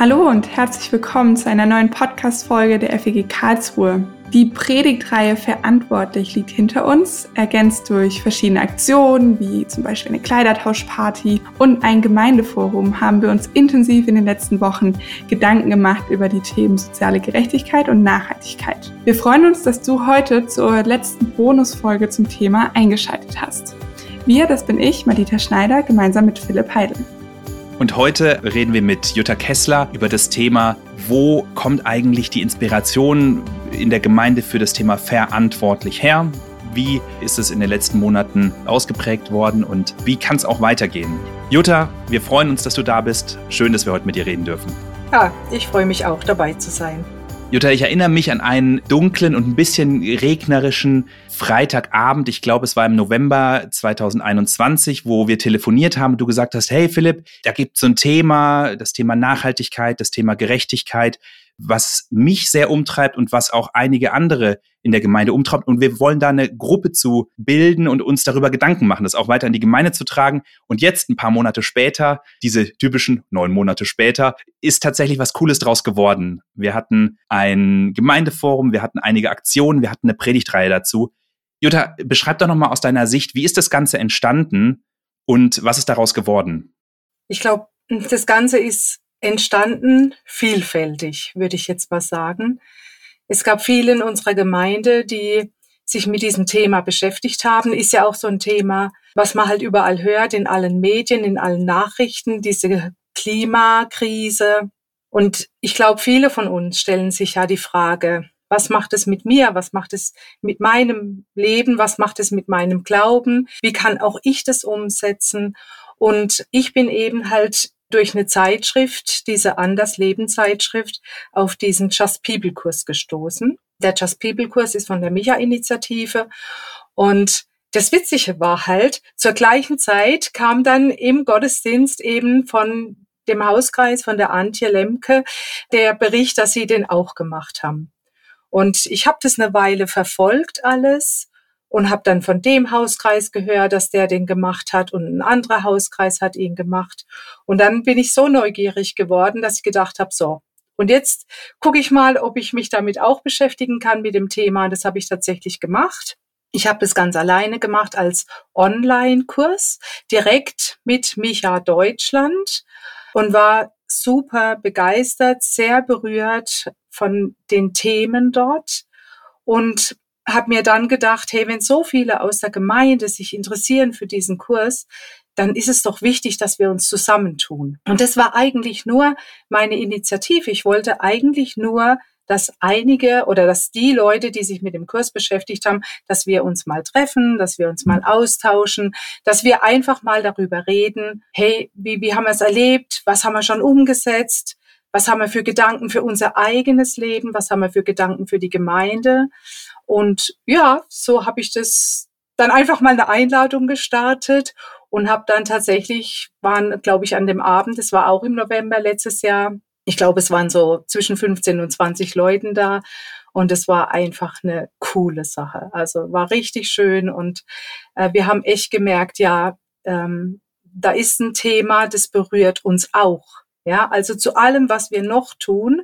Hallo und herzlich willkommen zu einer neuen Podcast-Folge der FEG Karlsruhe. Die Predigtreihe Verantwortlich liegt hinter uns, ergänzt durch verschiedene Aktionen wie zum Beispiel eine Kleidertauschparty und ein Gemeindeforum haben wir uns intensiv in den letzten Wochen Gedanken gemacht über die Themen soziale Gerechtigkeit und Nachhaltigkeit. Wir freuen uns, dass du heute zur letzten Bonusfolge zum Thema eingeschaltet hast. Wir, das bin ich, Madita Schneider, gemeinsam mit Philipp Heidel. Und heute reden wir mit Jutta Kessler über das Thema, wo kommt eigentlich die Inspiration in der Gemeinde für das Thema verantwortlich her? Wie ist es in den letzten Monaten ausgeprägt worden und wie kann es auch weitergehen? Jutta, wir freuen uns, dass du da bist. Schön, dass wir heute mit dir reden dürfen. Ja, ich freue mich auch dabei zu sein. Jutta, ich erinnere mich an einen dunklen und ein bisschen regnerischen Freitagabend. Ich glaube, es war im November 2021, wo wir telefoniert haben. Du gesagt hast, hey Philipp, da gibt es so ein Thema, das Thema Nachhaltigkeit, das Thema Gerechtigkeit was mich sehr umtreibt und was auch einige andere in der Gemeinde umtreibt. Und wir wollen da eine Gruppe zu bilden und uns darüber Gedanken machen, das auch weiter in die Gemeinde zu tragen. Und jetzt, ein paar Monate später, diese typischen neun Monate später, ist tatsächlich was Cooles draus geworden. Wir hatten ein Gemeindeforum, wir hatten einige Aktionen, wir hatten eine Predigtreihe dazu. Jutta, beschreib doch nochmal aus deiner Sicht, wie ist das Ganze entstanden und was ist daraus geworden? Ich glaube, das Ganze ist entstanden vielfältig, würde ich jetzt mal sagen. Es gab viele in unserer Gemeinde, die sich mit diesem Thema beschäftigt haben. Ist ja auch so ein Thema, was man halt überall hört, in allen Medien, in allen Nachrichten, diese Klimakrise. Und ich glaube, viele von uns stellen sich ja die Frage, was macht es mit mir? Was macht es mit meinem Leben? Was macht es mit meinem Glauben? Wie kann auch ich das umsetzen? Und ich bin eben halt durch eine Zeitschrift, diese Anders-Leben-Zeitschrift, auf diesen Just People-Kurs gestoßen. Der Just People-Kurs ist von der Micha-Initiative und das Witzige war halt, zur gleichen Zeit kam dann im Gottesdienst eben von dem Hauskreis von der Antje Lemke der Bericht, dass sie den auch gemacht haben. Und ich habe das eine Weile verfolgt alles und habe dann von dem Hauskreis gehört, dass der den gemacht hat und ein anderer Hauskreis hat ihn gemacht. Und dann bin ich so neugierig geworden, dass ich gedacht habe, so, und jetzt gucke ich mal, ob ich mich damit auch beschäftigen kann mit dem Thema. Das habe ich tatsächlich gemacht. Ich habe das ganz alleine gemacht als Online-Kurs, direkt mit Micha Deutschland und war super begeistert, sehr berührt von den Themen dort und habe mir dann gedacht, hey, wenn so viele aus der Gemeinde sich interessieren für diesen Kurs, dann ist es doch wichtig, dass wir uns zusammentun. Und das war eigentlich nur meine Initiative. Ich wollte eigentlich nur, dass einige oder dass die Leute, die sich mit dem Kurs beschäftigt haben, dass wir uns mal treffen, dass wir uns mal austauschen, dass wir einfach mal darüber reden, hey, wie, wie haben wir es erlebt, was haben wir schon umgesetzt, was haben wir für Gedanken für unser eigenes Leben, was haben wir für Gedanken für die Gemeinde. Und ja, so habe ich das dann einfach mal eine Einladung gestartet und habe dann tatsächlich, waren, glaube ich, an dem Abend, das war auch im November letztes Jahr, ich glaube, es waren so zwischen 15 und 20 Leuten da. Und es war einfach eine coole Sache. Also war richtig schön. Und äh, wir haben echt gemerkt, ja, ähm, da ist ein Thema, das berührt uns auch. Ja, also zu allem, was wir noch tun,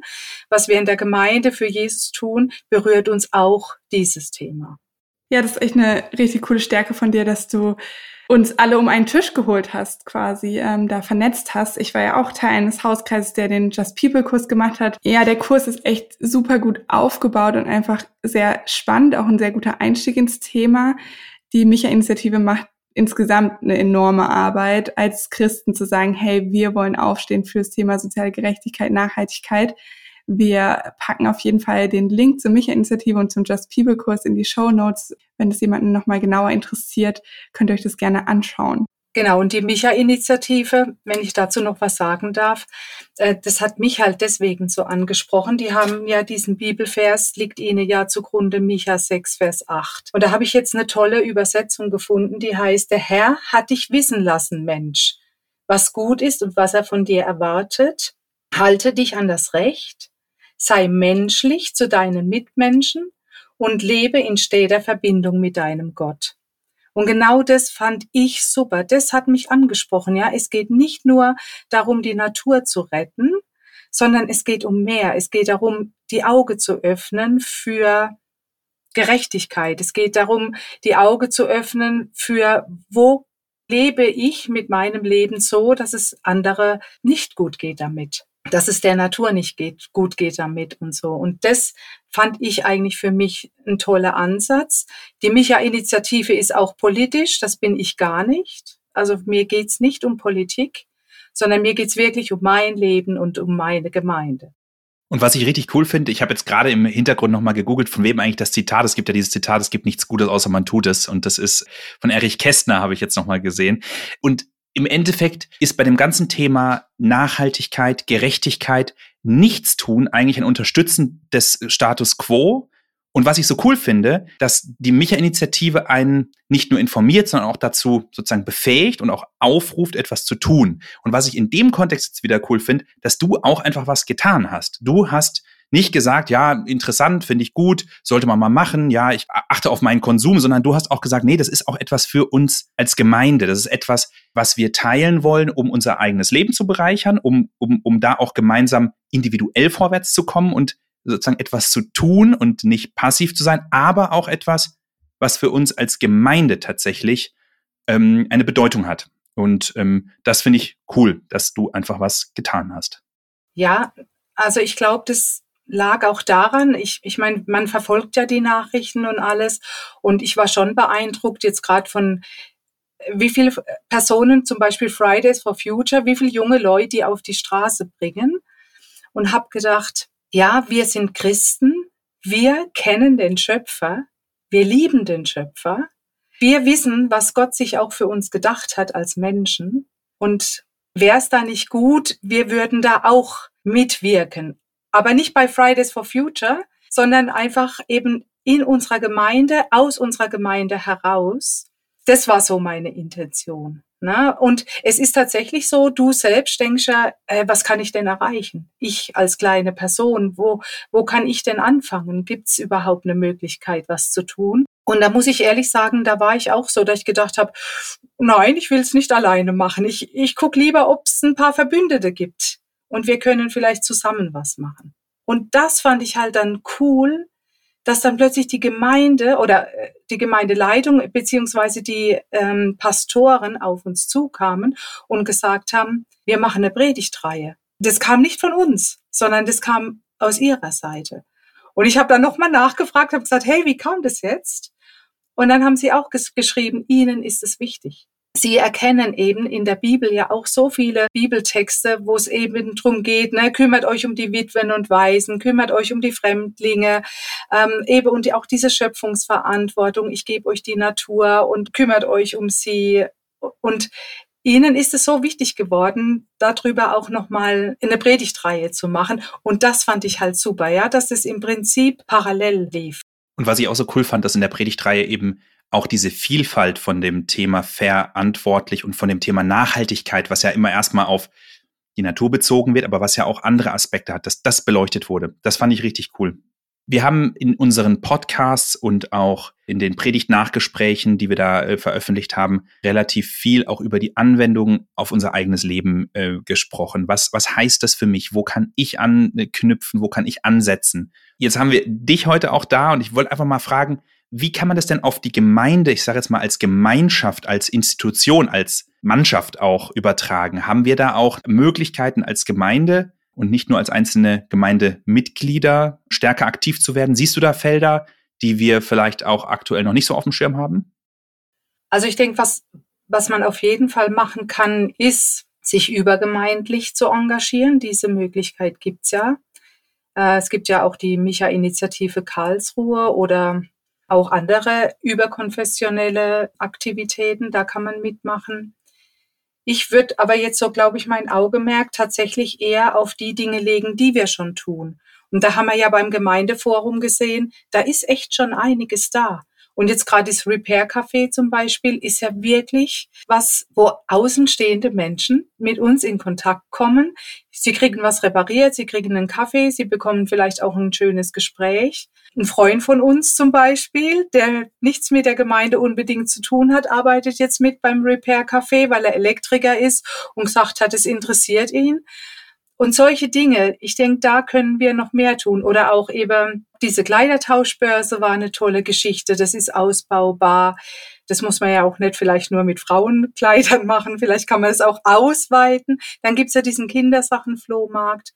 was wir in der Gemeinde für Jesus tun, berührt uns auch dieses Thema. Ja, das ist echt eine richtig coole Stärke von dir, dass du uns alle um einen Tisch geholt hast, quasi, ähm, da vernetzt hast. Ich war ja auch Teil eines Hauskreises, der den Just People Kurs gemacht hat. Ja, der Kurs ist echt super gut aufgebaut und einfach sehr spannend, auch ein sehr guter Einstieg ins Thema. Die Micha-Initiative macht insgesamt eine enorme Arbeit, als Christen zu sagen, hey, wir wollen aufstehen fürs Thema soziale Gerechtigkeit, Nachhaltigkeit. Wir packen auf jeden Fall den Link zur Micha-Initiative und zum Just People Kurs in die Show Notes. Wenn es jemanden nochmal genauer interessiert, könnt ihr euch das gerne anschauen. Genau, und die Micha-Initiative, wenn ich dazu noch was sagen darf, äh, das hat mich halt deswegen so angesprochen. Die haben ja diesen Bibelvers, liegt ihnen ja zugrunde, Micha 6, Vers 8. Und da habe ich jetzt eine tolle Übersetzung gefunden, die heißt, der Herr hat dich wissen lassen, Mensch, was gut ist und was er von dir erwartet. Halte dich an das Recht, sei menschlich zu deinen Mitmenschen und lebe in steter Verbindung mit deinem Gott. Und genau das fand ich super. Das hat mich angesprochen. Ja, es geht nicht nur darum, die Natur zu retten, sondern es geht um mehr. Es geht darum, die Auge zu öffnen für Gerechtigkeit. Es geht darum, die Auge zu öffnen für, wo lebe ich mit meinem Leben so, dass es andere nicht gut geht damit, dass es der Natur nicht geht, gut geht damit und so. Und das fand ich eigentlich für mich ein toller Ansatz. Die Micha-Initiative ist auch politisch, das bin ich gar nicht. Also mir geht's nicht um Politik, sondern mir geht's wirklich um mein Leben und um meine Gemeinde. Und was ich richtig cool finde, ich habe jetzt gerade im Hintergrund nochmal gegoogelt, von wem eigentlich das Zitat, es gibt ja dieses Zitat, es gibt nichts Gutes, außer man tut es. Und das ist von Erich Kästner, habe ich jetzt nochmal gesehen. Und im Endeffekt ist bei dem ganzen Thema Nachhaltigkeit, Gerechtigkeit, Nichtstun eigentlich ein Unterstützen des Status quo, und was ich so cool finde, dass die Micha-Initiative einen nicht nur informiert, sondern auch dazu sozusagen befähigt und auch aufruft, etwas zu tun. Und was ich in dem Kontext jetzt wieder cool finde, dass du auch einfach was getan hast. Du hast nicht gesagt, ja, interessant, finde ich gut, sollte man mal machen, ja, ich achte auf meinen Konsum, sondern du hast auch gesagt, nee, das ist auch etwas für uns als Gemeinde. Das ist etwas, was wir teilen wollen, um unser eigenes Leben zu bereichern, um, um, um da auch gemeinsam individuell vorwärts zu kommen und sozusagen etwas zu tun und nicht passiv zu sein, aber auch etwas, was für uns als Gemeinde tatsächlich ähm, eine Bedeutung hat. Und ähm, das finde ich cool, dass du einfach was getan hast. Ja, also ich glaube, das lag auch daran, ich, ich meine, man verfolgt ja die Nachrichten und alles und ich war schon beeindruckt jetzt gerade von wie viele Personen, zum Beispiel Fridays for Future, wie viele junge Leute die auf die Straße bringen und habe gedacht, ja, wir sind Christen, wir kennen den Schöpfer, wir lieben den Schöpfer, wir wissen, was Gott sich auch für uns gedacht hat als Menschen. Und wäre es da nicht gut, wir würden da auch mitwirken. Aber nicht bei Fridays for Future, sondern einfach eben in unserer Gemeinde, aus unserer Gemeinde heraus. Das war so meine Intention. Ne? Und es ist tatsächlich so, du selbst denkst ja, äh, was kann ich denn erreichen? Ich als kleine Person, wo, wo kann ich denn anfangen? Gibt es überhaupt eine Möglichkeit, was zu tun? Und da muss ich ehrlich sagen, da war ich auch so, dass ich gedacht habe, nein, ich will es nicht alleine machen. Ich, ich gucke lieber, ob es ein paar Verbündete gibt. Und wir können vielleicht zusammen was machen. Und das fand ich halt dann cool, dass dann plötzlich die Gemeinde oder äh, die Gemeindeleitung beziehungsweise die ähm, Pastoren auf uns zukamen und gesagt haben, wir machen eine Predigtreihe. Das kam nicht von uns, sondern das kam aus ihrer Seite. Und ich habe dann nochmal nachgefragt, habe gesagt, hey, wie kam das jetzt? Und dann haben sie auch ges geschrieben, ihnen ist es wichtig. Sie erkennen eben in der Bibel ja auch so viele Bibeltexte, wo es eben drum geht, ne, kümmert euch um die Witwen und Waisen, kümmert euch um die Fremdlinge, ähm, eben und auch diese Schöpfungsverantwortung, ich gebe euch die Natur und kümmert euch um sie. Und Ihnen ist es so wichtig geworden, darüber auch nochmal eine Predigtreihe zu machen. Und das fand ich halt super, ja, dass es im Prinzip parallel lief. Und was ich auch so cool fand, dass in der Predigtreihe eben auch diese Vielfalt von dem Thema verantwortlich und von dem Thema Nachhaltigkeit, was ja immer erstmal auf die Natur bezogen wird, aber was ja auch andere Aspekte hat, dass das beleuchtet wurde. Das fand ich richtig cool. Wir haben in unseren Podcasts und auch in den Predigt-Nachgesprächen, die wir da äh, veröffentlicht haben, relativ viel auch über die Anwendung auf unser eigenes Leben äh, gesprochen. Was, was heißt das für mich? Wo kann ich anknüpfen? Wo kann ich ansetzen? Jetzt haben wir dich heute auch da und ich wollte einfach mal fragen, wie kann man das denn auf die Gemeinde, ich sage jetzt mal als Gemeinschaft, als Institution, als Mannschaft auch übertragen? Haben wir da auch Möglichkeiten als Gemeinde und nicht nur als einzelne Gemeindemitglieder stärker aktiv zu werden? Siehst du da Felder, die wir vielleicht auch aktuell noch nicht so auf dem Schirm haben? Also ich denke, was, was man auf jeden Fall machen kann, ist, sich übergemeindlich zu engagieren. Diese Möglichkeit gibt's ja. Äh, es gibt ja auch die Micha-Initiative Karlsruhe oder auch andere überkonfessionelle Aktivitäten, da kann man mitmachen. Ich würde aber jetzt so, glaube ich, mein Augenmerk tatsächlich eher auf die Dinge legen, die wir schon tun. Und da haben wir ja beim Gemeindeforum gesehen, da ist echt schon einiges da. Und jetzt gerade das Repair Café zum Beispiel ist ja wirklich was, wo außenstehende Menschen mit uns in Kontakt kommen. Sie kriegen was repariert, sie kriegen einen Kaffee, sie bekommen vielleicht auch ein schönes Gespräch. Ein Freund von uns zum Beispiel, der nichts mit der Gemeinde unbedingt zu tun hat, arbeitet jetzt mit beim Repair Café, weil er Elektriker ist und gesagt hat, es interessiert ihn. Und solche Dinge, ich denke, da können wir noch mehr tun. Oder auch eben diese Kleidertauschbörse war eine tolle Geschichte. Das ist ausbaubar. Das muss man ja auch nicht vielleicht nur mit Frauenkleidern machen. Vielleicht kann man es auch ausweiten. Dann gibt's ja diesen Kindersachenflohmarkt.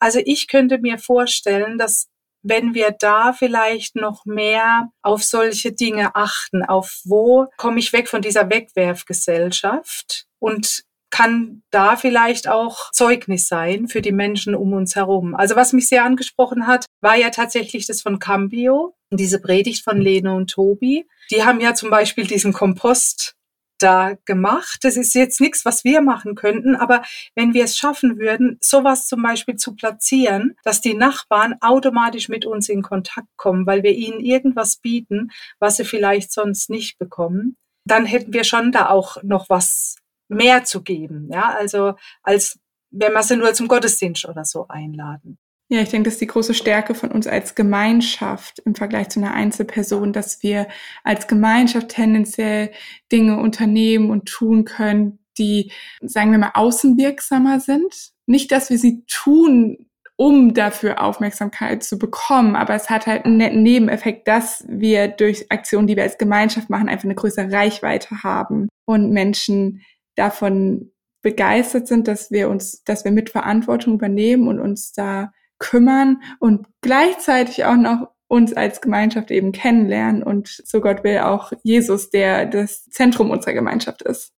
Also ich könnte mir vorstellen, dass wenn wir da vielleicht noch mehr auf solche Dinge achten, auf wo komme ich weg von dieser Wegwerfgesellschaft und kann da vielleicht auch Zeugnis sein für die Menschen um uns herum. Also was mich sehr angesprochen hat, war ja tatsächlich das von Cambio, diese Predigt von Lene und Tobi. Die haben ja zum Beispiel diesen Kompost da gemacht. Das ist jetzt nichts, was wir machen könnten, aber wenn wir es schaffen würden, sowas zum Beispiel zu platzieren, dass die Nachbarn automatisch mit uns in Kontakt kommen, weil wir ihnen irgendwas bieten, was sie vielleicht sonst nicht bekommen, dann hätten wir schon da auch noch was mehr zu geben. Ja, also als wenn wir sie nur zum Gottesdienst oder so einladen. Ja, ich denke, das ist die große Stärke von uns als Gemeinschaft im Vergleich zu einer Einzelperson, dass wir als Gemeinschaft tendenziell Dinge unternehmen und tun können, die, sagen wir mal, außenwirksamer sind. Nicht, dass wir sie tun, um dafür Aufmerksamkeit zu bekommen, aber es hat halt einen netten Nebeneffekt, dass wir durch Aktionen, die wir als Gemeinschaft machen, einfach eine größere Reichweite haben und Menschen davon begeistert sind, dass wir uns, dass wir mit Verantwortung übernehmen und uns da kümmern und gleichzeitig auch noch uns als Gemeinschaft eben kennenlernen und so Gott will auch Jesus, der das Zentrum unserer Gemeinschaft ist.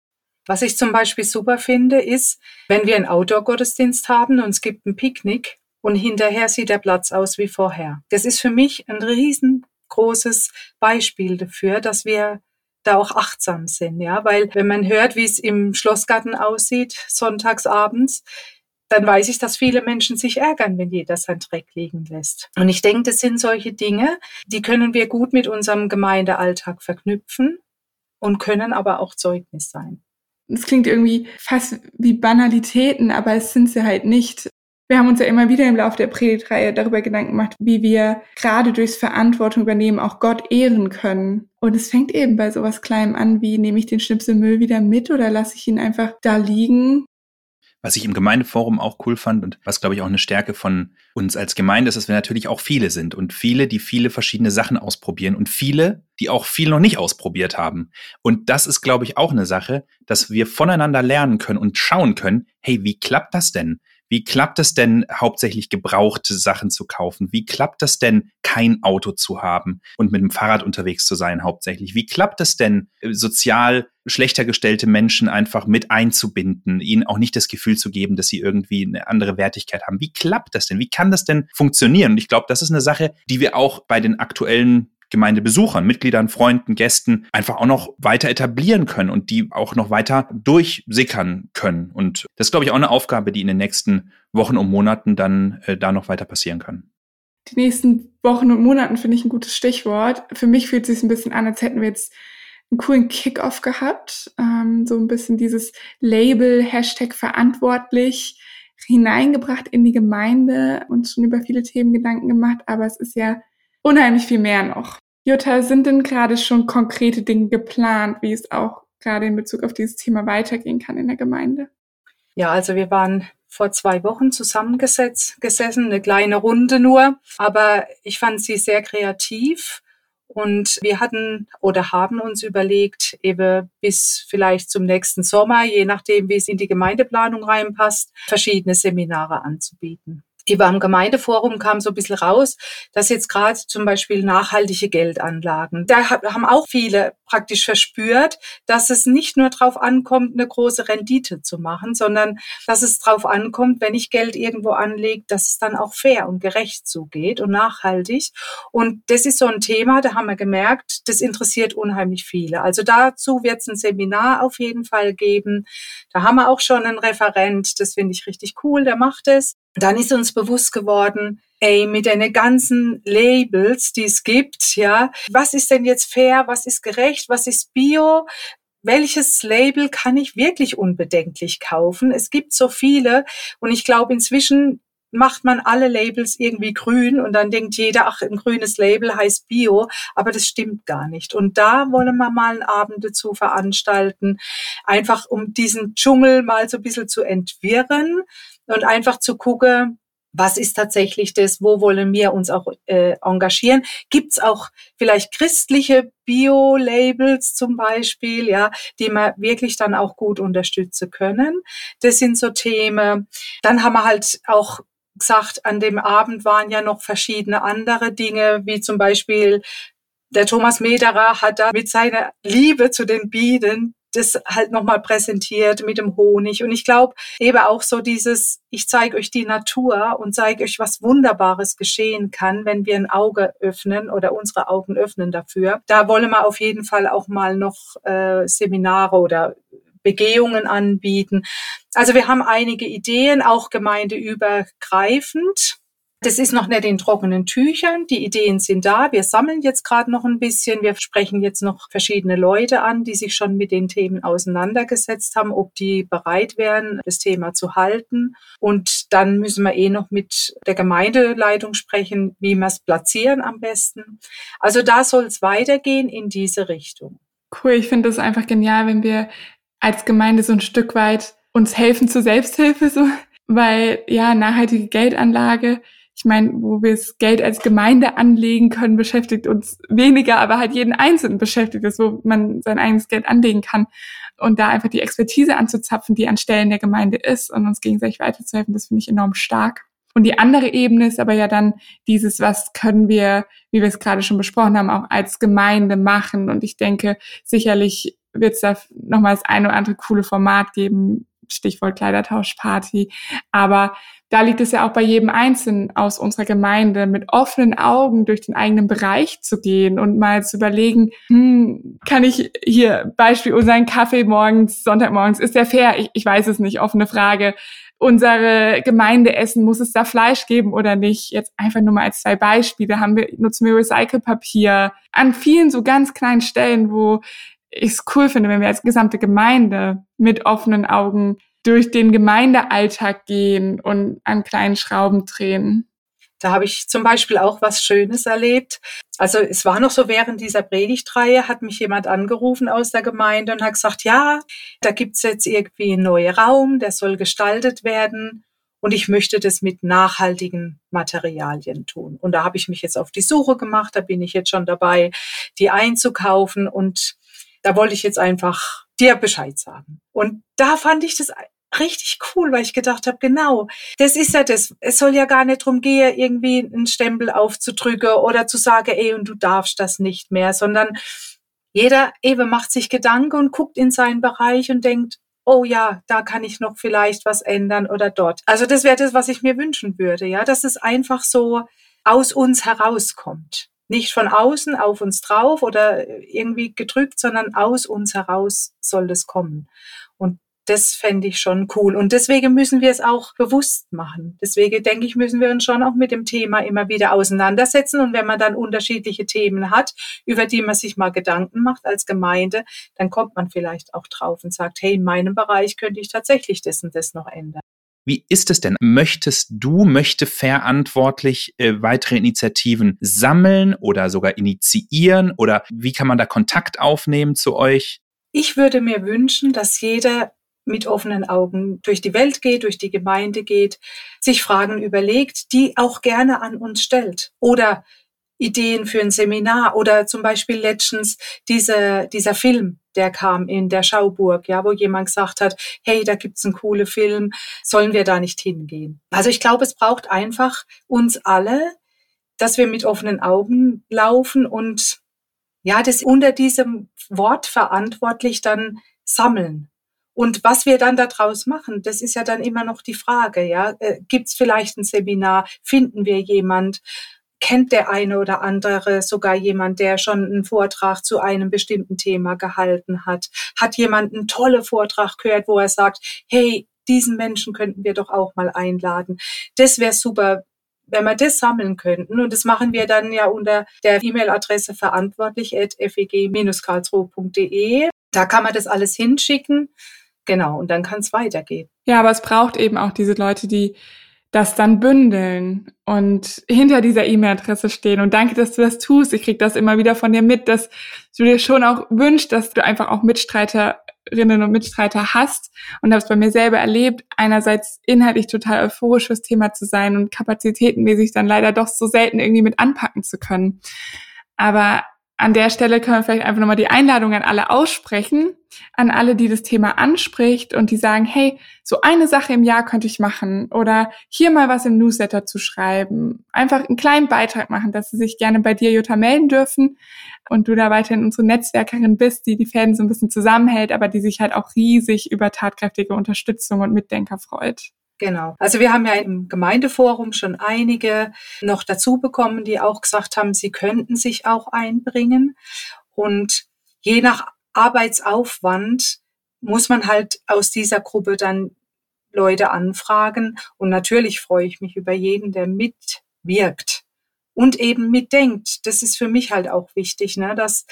Was ich zum Beispiel super finde, ist, wenn wir einen Outdoor-Gottesdienst haben und es gibt ein Picknick und hinterher sieht der Platz aus wie vorher. Das ist für mich ein riesengroßes Beispiel dafür, dass wir da auch achtsam sind, ja, weil wenn man hört, wie es im Schlossgarten aussieht, sonntags abends, dann weiß ich, dass viele Menschen sich ärgern, wenn jeder sein Dreck liegen lässt. Und ich denke, das sind solche Dinge, die können wir gut mit unserem Gemeindealltag verknüpfen und können aber auch Zeugnis sein. Es klingt irgendwie fast wie Banalitäten, aber es sind sie halt nicht. Wir haben uns ja immer wieder im Laufe der Predigtreihe darüber Gedanken gemacht, wie wir gerade durchs Verantwortung übernehmen auch Gott ehren können. Und es fängt eben bei sowas Kleinem an, wie nehme ich den Schnipsel Müll wieder mit oder lasse ich ihn einfach da liegen was ich im Gemeindeforum auch cool fand und was, glaube ich, auch eine Stärke von uns als Gemeinde ist, dass wir natürlich auch viele sind und viele, die viele verschiedene Sachen ausprobieren und viele, die auch viel noch nicht ausprobiert haben. Und das ist, glaube ich, auch eine Sache, dass wir voneinander lernen können und schauen können, hey, wie klappt das denn? Wie klappt es denn, hauptsächlich gebrauchte Sachen zu kaufen? Wie klappt es denn, kein Auto zu haben und mit dem Fahrrad unterwegs zu sein, hauptsächlich? Wie klappt es denn, äh, sozial schlechter gestellte Menschen einfach mit einzubinden, ihnen auch nicht das Gefühl zu geben, dass sie irgendwie eine andere Wertigkeit haben? Wie klappt das denn? Wie kann das denn funktionieren? Und ich glaube, das ist eine Sache, die wir auch bei den aktuellen Gemeindebesuchern, Mitgliedern, Freunden, Gästen einfach auch noch weiter etablieren können und die auch noch weiter durchsickern können. Und das ist, glaube ich, auch eine Aufgabe, die in den nächsten Wochen und Monaten dann äh, da noch weiter passieren kann. Die nächsten Wochen und Monaten finde ich ein gutes Stichwort. Für mich fühlt es sich ein bisschen an, als hätten wir jetzt einen coolen Kickoff gehabt. Ähm, so ein bisschen dieses Label, Hashtag verantwortlich hineingebracht in die Gemeinde, und schon über viele Themen Gedanken gemacht, aber es ist ja unheimlich viel mehr noch. Jutta, sind denn gerade schon konkrete Dinge geplant, wie es auch gerade in Bezug auf dieses Thema weitergehen kann in der Gemeinde? Ja, also wir waren vor zwei Wochen zusammengesetzt, gesessen, eine kleine Runde nur, aber ich fand sie sehr kreativ und wir hatten oder haben uns überlegt, eben bis vielleicht zum nächsten Sommer, je nachdem, wie es in die Gemeindeplanung reinpasst, verschiedene Seminare anzubieten über am Gemeindeforum kam so ein bisschen raus, dass jetzt gerade zum Beispiel nachhaltige Geldanlagen, da haben auch viele praktisch verspürt, dass es nicht nur darauf ankommt, eine große Rendite zu machen, sondern dass es darauf ankommt, wenn ich Geld irgendwo anlege, dass es dann auch fair und gerecht zugeht und nachhaltig. Und das ist so ein Thema, da haben wir gemerkt, das interessiert unheimlich viele. Also dazu wird es ein Seminar auf jeden Fall geben. Da haben wir auch schon einen Referent, das finde ich richtig cool, der macht es dann ist uns bewusst geworden, ey, mit den ganzen Labels, die es gibt, ja, was ist denn jetzt fair, was ist gerecht, was ist bio, welches Label kann ich wirklich unbedenklich kaufen? Es gibt so viele und ich glaube inzwischen macht man alle Labels irgendwie grün und dann denkt jeder, ach, ein grünes Label heißt Bio, aber das stimmt gar nicht. Und da wollen wir mal einen Abend dazu veranstalten, einfach um diesen Dschungel mal so ein bisschen zu entwirren und einfach zu gucken, was ist tatsächlich das, wo wollen wir uns auch äh, engagieren? Gibt's auch vielleicht christliche Bio-Labels zum Beispiel, ja, die wir wirklich dann auch gut unterstützen können? Das sind so Themen. Dann haben wir halt auch gesagt, an dem Abend waren ja noch verschiedene andere Dinge, wie zum Beispiel der Thomas Mederer hat da mit seiner Liebe zu den Bienen das halt nochmal präsentiert mit dem Honig. Und ich glaube eben auch so dieses, ich zeige euch die Natur und zeige euch, was Wunderbares geschehen kann, wenn wir ein Auge öffnen oder unsere Augen öffnen dafür. Da wollen wir auf jeden Fall auch mal noch äh, Seminare oder Begehungen anbieten. Also wir haben einige Ideen, auch gemeindeübergreifend. Das ist noch nicht in trockenen Tüchern. Die Ideen sind da. Wir sammeln jetzt gerade noch ein bisschen. Wir sprechen jetzt noch verschiedene Leute an, die sich schon mit den Themen auseinandergesetzt haben, ob die bereit wären, das Thema zu halten. Und dann müssen wir eh noch mit der Gemeindeleitung sprechen, wie wir es platzieren am besten. Also da soll es weitergehen in diese Richtung. Cool, ich finde es einfach genial, wenn wir als Gemeinde so ein Stück weit uns helfen zur Selbsthilfe, so, weil ja, nachhaltige Geldanlage ich meine, wo wir das Geld als Gemeinde anlegen können, beschäftigt uns weniger, aber halt jeden Einzelnen beschäftigt ist, wo man sein eigenes Geld anlegen kann. Und da einfach die Expertise anzuzapfen, die an Stellen der Gemeinde ist und uns gegenseitig weiterzuhelfen, das finde ich enorm stark. Und die andere Ebene ist aber ja dann dieses, was können wir, wie wir es gerade schon besprochen haben, auch als Gemeinde machen. Und ich denke, sicherlich wird es da nochmal das eine oder andere coole Format geben, Stichwort Kleidertauschparty. Aber da liegt es ja auch bei jedem Einzelnen aus unserer Gemeinde, mit offenen Augen durch den eigenen Bereich zu gehen und mal zu überlegen, hm, kann ich hier Beispiel unseren Kaffee morgens, Sonntagmorgens, ist der fair? Ich, ich weiß es nicht, offene Frage. Unsere Gemeinde essen, muss es da Fleisch geben oder nicht? Jetzt einfach nur mal als zwei Beispiele. Haben wir, nutzen wir Recyclepapier an vielen so ganz kleinen Stellen, wo ich es cool finde, wenn wir als gesamte Gemeinde mit offenen Augen durch den Gemeindealltag gehen und an kleinen Schrauben drehen. Da habe ich zum Beispiel auch was Schönes erlebt. Also es war noch so während dieser Predigtreihe, hat mich jemand angerufen aus der Gemeinde und hat gesagt, ja, da gibt's jetzt irgendwie einen neuen Raum, der soll gestaltet werden und ich möchte das mit nachhaltigen Materialien tun. Und da habe ich mich jetzt auf die Suche gemacht, da bin ich jetzt schon dabei, die einzukaufen und da wollte ich jetzt einfach dir Bescheid sagen. Und da fand ich das richtig cool, weil ich gedacht habe, genau, das ist ja das. Es soll ja gar nicht drum gehen, irgendwie einen Stempel aufzudrücken oder zu sagen, ey, und du darfst das nicht mehr, sondern jeder eben macht sich Gedanken und guckt in seinen Bereich und denkt, oh ja, da kann ich noch vielleicht was ändern oder dort. Also das wäre das, was ich mir wünschen würde, ja, dass es einfach so aus uns herauskommt. Nicht von außen auf uns drauf oder irgendwie gedrückt, sondern aus uns heraus soll das kommen. Und das fände ich schon cool. Und deswegen müssen wir es auch bewusst machen. Deswegen denke ich, müssen wir uns schon auch mit dem Thema immer wieder auseinandersetzen. Und wenn man dann unterschiedliche Themen hat, über die man sich mal Gedanken macht als Gemeinde, dann kommt man vielleicht auch drauf und sagt, hey, in meinem Bereich könnte ich tatsächlich das und das noch ändern. Wie ist es denn? Möchtest du, möchte verantwortlich äh, weitere Initiativen sammeln oder sogar initiieren? Oder wie kann man da Kontakt aufnehmen zu euch? Ich würde mir wünschen, dass jeder mit offenen Augen durch die Welt geht, durch die Gemeinde geht, sich Fragen überlegt, die auch gerne an uns stellt. Oder Ideen für ein Seminar oder zum Beispiel letztens dieser, dieser Film, der kam in der Schauburg, ja, wo jemand gesagt hat, hey, da gibt's einen coolen Film, sollen wir da nicht hingehen? Also ich glaube, es braucht einfach uns alle, dass wir mit offenen Augen laufen und ja, das unter diesem Wort verantwortlich dann sammeln. Und was wir dann daraus machen, das ist ja dann immer noch die Frage, ja. Äh, Gibt es vielleicht ein Seminar? Finden wir jemand? Kennt der eine oder andere sogar jemand, der schon einen Vortrag zu einem bestimmten Thema gehalten hat? Hat jemand einen tollen Vortrag gehört, wo er sagt, hey, diesen Menschen könnten wir doch auch mal einladen. Das wäre super, wenn wir das sammeln könnten. Und das machen wir dann ja unter der E-Mail-Adresse verantwortlich.feg-karlsruhe.de. Da kann man das alles hinschicken. Genau, und dann kann es weitergehen. Ja, aber es braucht eben auch diese Leute, die das dann bündeln und hinter dieser E-Mail-Adresse stehen. Und danke, dass du das tust. Ich krieg das immer wieder von dir mit, dass du dir schon auch wünschst, dass du einfach auch Mitstreiter Mitstreiterinnen und Mitstreiter hast und habe es bei mir selber erlebt, einerseits inhaltlich total euphorisch fürs Thema zu sein und kapazitätenmäßig dann leider doch so selten irgendwie mit anpacken zu können. Aber an der Stelle können wir vielleicht einfach nochmal die Einladung an alle aussprechen, an alle, die das Thema anspricht und die sagen, hey, so eine Sache im Jahr könnte ich machen oder hier mal was im Newsletter zu schreiben. Einfach einen kleinen Beitrag machen, dass sie sich gerne bei dir, Jutta, melden dürfen und du da weiterhin unsere Netzwerkerin bist, die die Fäden so ein bisschen zusammenhält, aber die sich halt auch riesig über tatkräftige Unterstützung und Mitdenker freut. Genau. Also wir haben ja im Gemeindeforum schon einige noch dazu bekommen, die auch gesagt haben, sie könnten sich auch einbringen. Und je nach Arbeitsaufwand muss man halt aus dieser Gruppe dann Leute anfragen. Und natürlich freue ich mich über jeden, der mitwirkt und eben mitdenkt. Das ist für mich halt auch wichtig, ne? dass,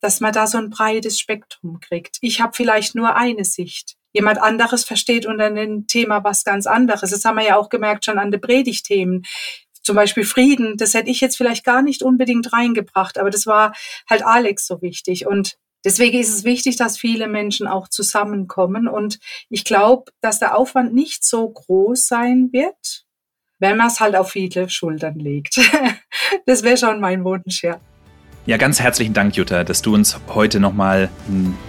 dass man da so ein breites Spektrum kriegt. Ich habe vielleicht nur eine Sicht jemand anderes versteht unter einem Thema was ganz anderes. Das haben wir ja auch gemerkt schon an den Predigthemen. Zum Beispiel Frieden, das hätte ich jetzt vielleicht gar nicht unbedingt reingebracht, aber das war halt Alex so wichtig. Und deswegen ist es wichtig, dass viele Menschen auch zusammenkommen. Und ich glaube, dass der Aufwand nicht so groß sein wird, wenn man es halt auf viele Schultern legt. das wäre schon mein Wunsch, ja. Ja, ganz herzlichen Dank, Jutta, dass du uns heute nochmal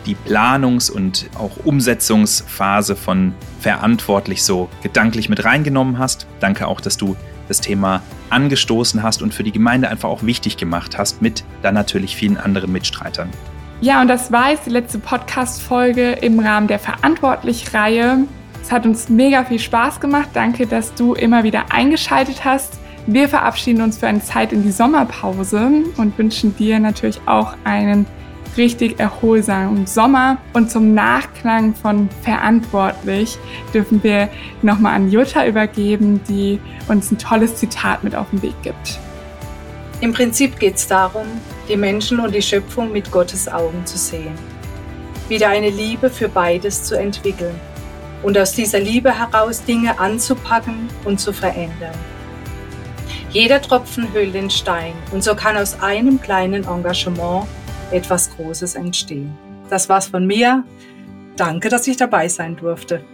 die Planungs- und auch Umsetzungsphase von Verantwortlich so gedanklich mit reingenommen hast. Danke auch, dass du das Thema angestoßen hast und für die Gemeinde einfach auch wichtig gemacht hast, mit dann natürlich vielen anderen Mitstreitern. Ja, und das war jetzt die letzte Podcast-Folge im Rahmen der Verantwortlich-Reihe. Es hat uns mega viel Spaß gemacht. Danke, dass du immer wieder eingeschaltet hast. Wir verabschieden uns für eine Zeit in die Sommerpause und wünschen dir natürlich auch einen richtig erholsamen Sommer. Und zum Nachklang von Verantwortlich dürfen wir nochmal an Jutta übergeben, die uns ein tolles Zitat mit auf den Weg gibt. Im Prinzip geht es darum, die Menschen und die Schöpfung mit Gottes Augen zu sehen. Wieder eine Liebe für beides zu entwickeln und aus dieser Liebe heraus Dinge anzupacken und zu verändern. Jeder Tropfen hüllt den Stein und so kann aus einem kleinen Engagement etwas Großes entstehen. Das war's von mir. Danke, dass ich dabei sein durfte.